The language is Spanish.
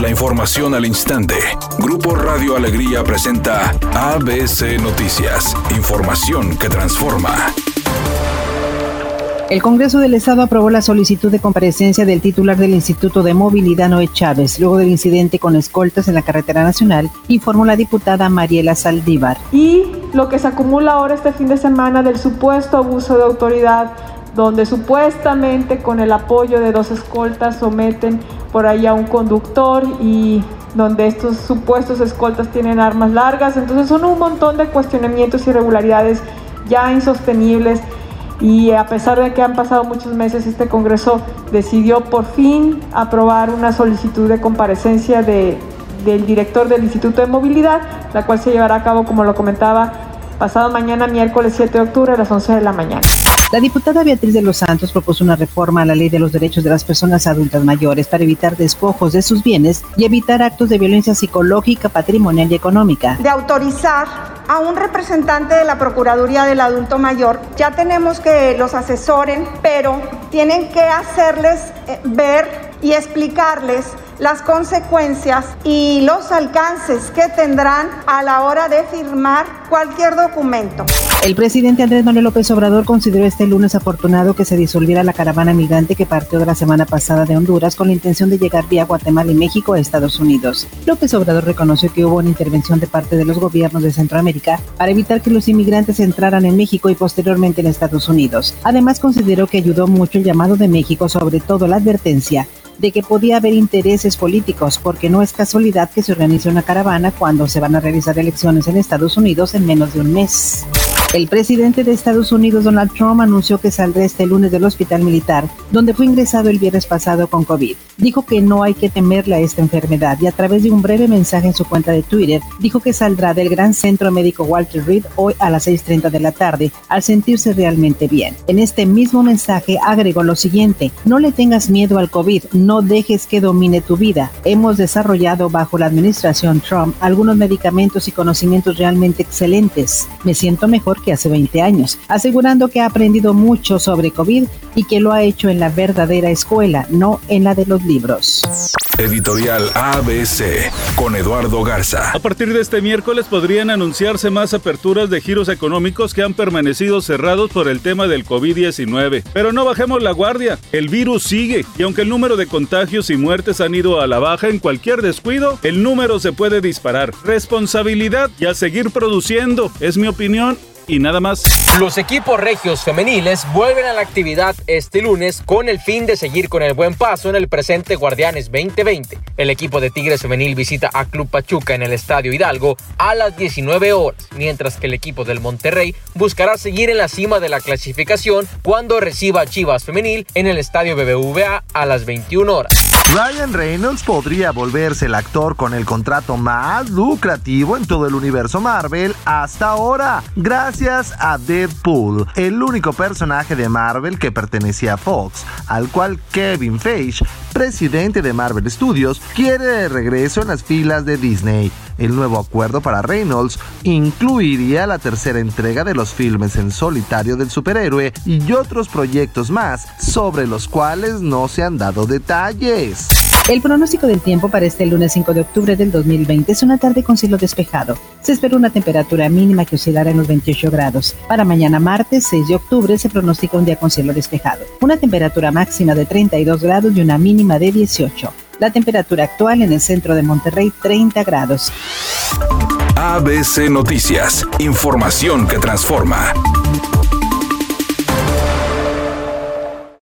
La información al instante. Grupo Radio Alegría presenta ABC Noticias. Información que transforma. El Congreso del Estado aprobó la solicitud de comparecencia del titular del Instituto de Movilidad, Noé Chávez, luego del incidente con escoltas en la carretera nacional, informó la diputada Mariela Saldívar. Y lo que se acumula ahora este fin de semana del supuesto abuso de autoridad donde supuestamente con el apoyo de dos escoltas someten por ahí a un conductor y donde estos supuestos escoltas tienen armas largas. Entonces son un montón de cuestionamientos y irregularidades ya insostenibles y a pesar de que han pasado muchos meses, este Congreso decidió por fin aprobar una solicitud de comparecencia de, del director del Instituto de Movilidad, la cual se llevará a cabo, como lo comentaba, pasado mañana, miércoles 7 de octubre a las 11 de la mañana. La diputada Beatriz de los Santos propuso una reforma a la ley de los derechos de las personas adultas mayores para evitar despojos de sus bienes y evitar actos de violencia psicológica, patrimonial y económica. De autorizar a un representante de la Procuraduría del Adulto Mayor, ya tenemos que los asesoren, pero tienen que hacerles eh, ver y explicarles las consecuencias y los alcances que tendrán a la hora de firmar cualquier documento. El presidente Andrés Manuel López Obrador consideró este lunes afortunado que se disolviera la caravana migrante que partió de la semana pasada de Honduras con la intención de llegar vía Guatemala y México a Estados Unidos. López Obrador reconoció que hubo una intervención de parte de los gobiernos de Centroamérica para evitar que los inmigrantes entraran en México y posteriormente en Estados Unidos. Además consideró que ayudó mucho el llamado de México, sobre todo la advertencia de que podía haber intereses políticos, porque no es casualidad que se organice una caravana cuando se van a realizar elecciones en Estados Unidos en menos de un mes. El presidente de Estados Unidos, Donald Trump, anunció que saldrá este lunes del hospital militar, donde fue ingresado el viernes pasado con COVID. Dijo que no hay que temerle a esta enfermedad y a través de un breve mensaje en su cuenta de Twitter, dijo que saldrá del Gran Centro Médico Walter Reed hoy a las 6.30 de la tarde al sentirse realmente bien. En este mismo mensaje agregó lo siguiente, no le tengas miedo al COVID, no dejes que domine tu vida. Hemos desarrollado bajo la administración Trump algunos medicamentos y conocimientos realmente excelentes. Me siento mejor que hace 20 años, asegurando que ha aprendido mucho sobre COVID y que lo ha hecho en la verdadera escuela, no en la de los libros. Editorial ABC con Eduardo Garza. A partir de este miércoles podrían anunciarse más aperturas de giros económicos que han permanecido cerrados por el tema del COVID-19. Pero no bajemos la guardia, el virus sigue y aunque el número de contagios y muertes han ido a la baja en cualquier descuido, el número se puede disparar. Responsabilidad y a seguir produciendo, es mi opinión y nada más. Los equipos regios femeniles vuelven a la actividad este lunes con el fin de seguir con el buen paso en el presente Guardianes 2020. El equipo de Tigres femenil visita a Club Pachuca en el Estadio Hidalgo a las 19 horas, mientras que el equipo del Monterrey buscará seguir en la cima de la clasificación cuando reciba a Chivas femenil en el Estadio BBVA a las 21 horas. Ryan Reynolds podría volverse el actor con el contrato más lucrativo en todo el universo Marvel hasta ahora, gracias a Deadpool, el único personaje de Marvel que pertenecía a Fox, al cual Kevin Feige, presidente de Marvel Studios, quiere de regreso en las filas de Disney. El nuevo acuerdo para Reynolds incluiría la tercera entrega de los filmes en solitario del superhéroe y otros proyectos más sobre los cuales no se han dado detalles. El pronóstico del tiempo para este lunes 5 de octubre del 2020 es una tarde con cielo despejado. Se espera una temperatura mínima que oscilará en los 28 grados. Para mañana martes 6 de octubre se pronostica un día con cielo despejado. Una temperatura máxima de 32 grados y una mínima de 18. La temperatura actual en el centro de Monterrey 30 grados. ABC Noticias, información que transforma.